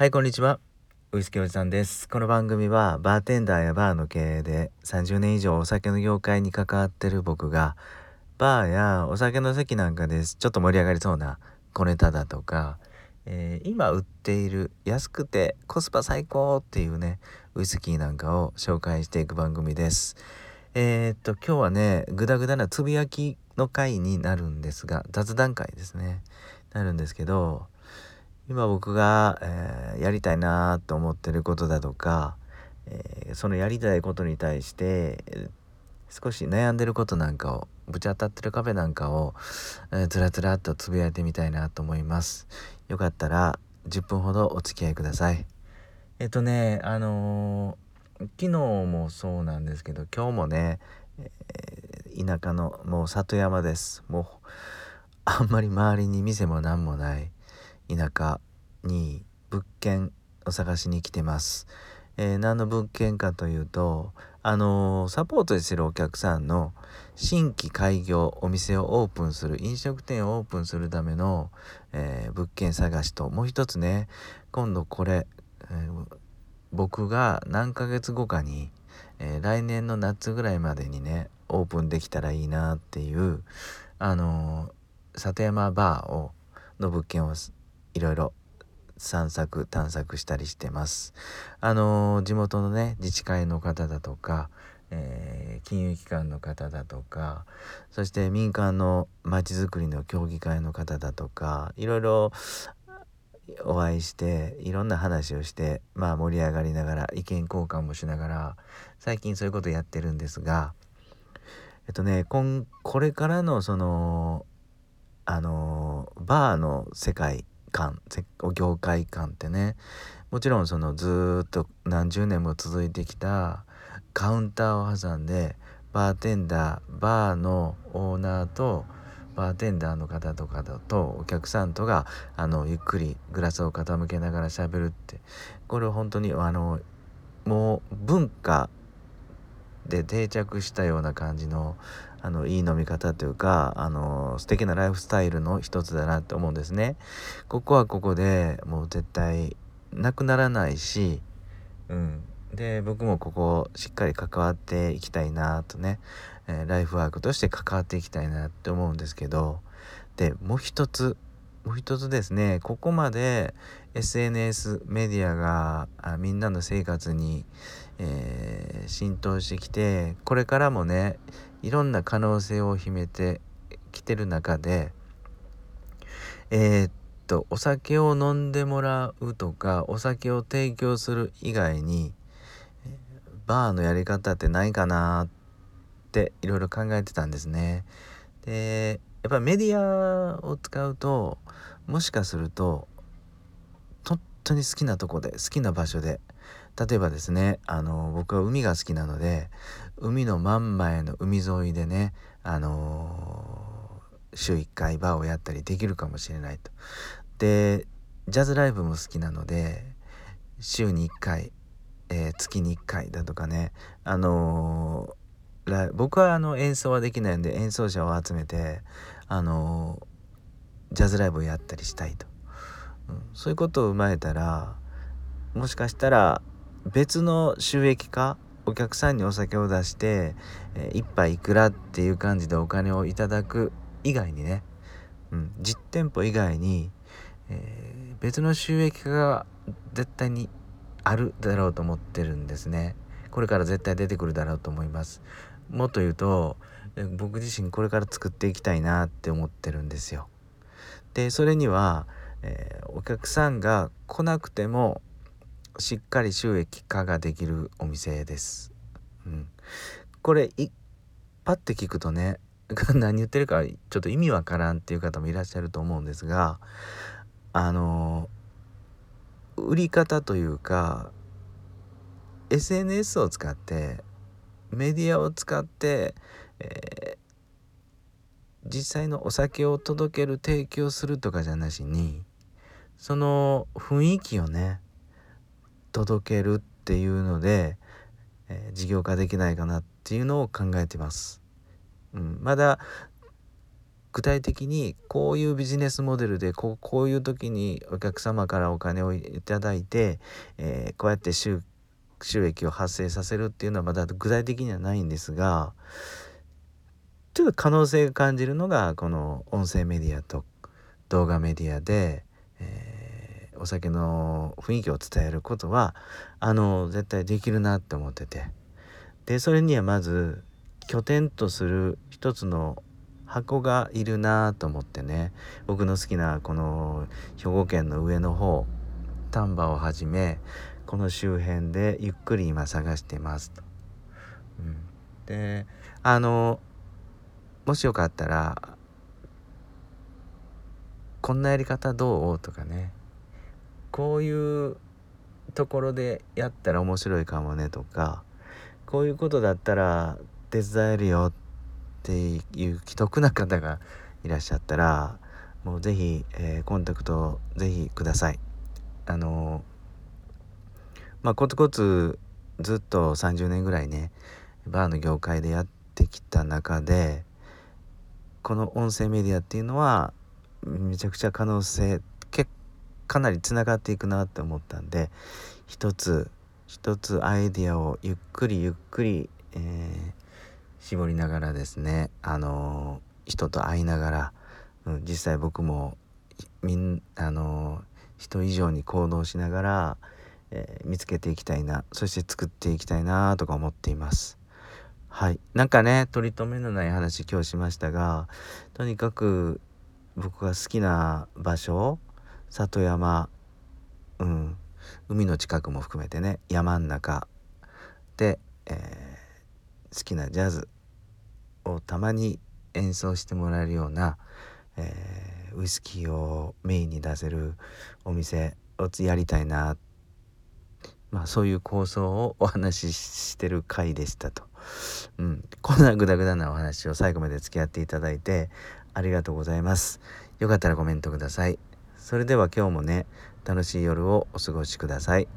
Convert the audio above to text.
はい、こんにちは。ウイスキーおじさんです。この番組はバーテンダーやバーの経営で30年以上お酒の業界に関わってる僕がバーやお酒の席なんかですちょっと盛り上がりそうな小ネタだとか、えー、今売っている安くてコスパ最高っていうねウイスキーなんかを紹介していく番組です。えー、っと今日はねグダグダなつぶやきの回になるんですが雑談会ですねなるんですけど今僕が、えー、やりたいなと思ってることだとか、えー、そのやりたいことに対して、少し悩んでることなんかをぶち当たってる壁なんかを、えー、ずらずらっとつぶやいてみたいなと思います。よかったら10分ほどお付き合いください。えっとねあの、昨日もそうなんですけど今日もね、え、田舎のもう里山です。もうあんまり周りに店も何もない。田舎に物件を探しに来てます。えー、何の物件かというと、あのー、サポートしてるお客さんの新規開業お店をオープンする飲食店をオープンするための、えー、物件探しともう一つね今度これ、えー、僕が何ヶ月後かに、え来年の夏ぐらいまでにねオープンできたらいいなっていうあの里山バーをの物件をいろいろ散策探索したりしてます。あの地元のね自治会の方だとか、えー、金融機関の方だとかそして民間のまちづくりの協議会の方だとかいろいろお会いしていろんな話をしてまあ盛り上がりながら意見交換もしながら最近そういうことやってるんですがえっとねこんこれからのそのあのバーの世界観業界観ってねもちろんそのずっと何十年も続いてきたカウンターを挟んでバーテンダーバーのオーナーとバーテンダーの方とかだとお客さんとがあのゆっくりグラスを傾けながら喋るってこれ本当にあのもう文化で定着したような感じのあのいい飲み方というかあの素敵なライフスタイルの一つだなって思うんですね。ここはここでもう絶対なくならないし、うん、で僕もここしっかり関わっていきたいなとね、えー、ライフワークとして関わっていきたいなって思うんですけどでもう一つもう一つですねここまで SNS メディアがみんなの生活に、えー、浸透してきてこれからもねいろんな可能性を秘めてきてる中でえー、っとお酒を飲んでもらうとかお酒を提供する以外にバーのやり方ってないかなっていろいろ考えてたんですね。でやっぱメディアを使うともしかすると本当に好きなとこで好きな場所で例えばですねあの僕は海が好きなので海の真ん前の海沿いでねあの週1回バーをやったりできるかもしれないと。でジャズライブも好きなので週に1回、えー、月に1回だとかねあのー、僕はあの演奏はできないんで演奏者を集めてあの、ジャズライブをやったりしたいと、うん、そういうことを踏まえたらもしかしたら別の収益化お客さんにお酒を出して、え、1杯いくらっていう感じでお金をいただく以外にね、うん、実店舗以外に、えー、別の収益化が絶対にあるだろうと思ってるんですね。これから絶対出てくるだろうと思います。もっと言うと僕自身これから作っていきたいなって思ってるんですよ。でそれには、えー、お客さんが来なくてもしっかり収益化ができるお店です。うん、これいパッて聞くとね 何言ってるかちょっと意味わからんっていう方もいらっしゃると思うんですがあの売り方というか SNS を使ってメディアを使って、えー、実際のお酒を届ける提供するとかじゃなしにその雰囲気をね届けるっていうので、えー、事業化できないかなっていうのを考えてます。うん、まだ具体的にこういうビジネスモデルでこうこういう時にお客様からお金をいただいて、えー、こうやって収益を発生させるっていうのはまだ具体的にはないんですがちょっと可能性が感じるのがこの音声メディアと動画メディアで、えー、お酒の雰囲気を伝えることはあの絶対できるなって思ってて。でそれにはまず拠点とする一つの箱がいるなと思ってね。僕の好きなこの兵庫県の上の方丹波をはじめこの周辺でゆっくり今探してますと。うん、であのもしよかったらこんなやり方どう？とかね。こういうところでやったら面白いかもねとかこういうことだったら手伝えるよっていう既得な方がいらっしゃったらもう是非、えー、コンタクト是非ください。あのまあコツコツずっと30年ぐらいねバーの業界でやってきた中でこの音声メディアっていうのはめちゃくちゃ可能性かなりつながっていくなって思ったんで一つ一つアイディアをゆっくりゆっくり、えー、絞りながらですねあのー、人と会いながら、うん、実際僕もみんあのー、人以上に行動しながら、え見つけていきたいなそして作っていきたいなとか思っています。はい。なんかね、取り留めのない話今日しましたが、とにかく僕が好きな場所、里山、うん、海の近くも含めてね、山ん中で、えー、好きなジャズをたまに演奏してもらえるような、えー、ウイスキーをメインに出せるお店をやりたいなまあそういう構想をお話ししてる回でしたと。うん、こんなグダグダなお話を最後まで付き合っていただいてありがとうございます。よかったらコメントください。それでは今日もね、楽しい夜をお過ごしください。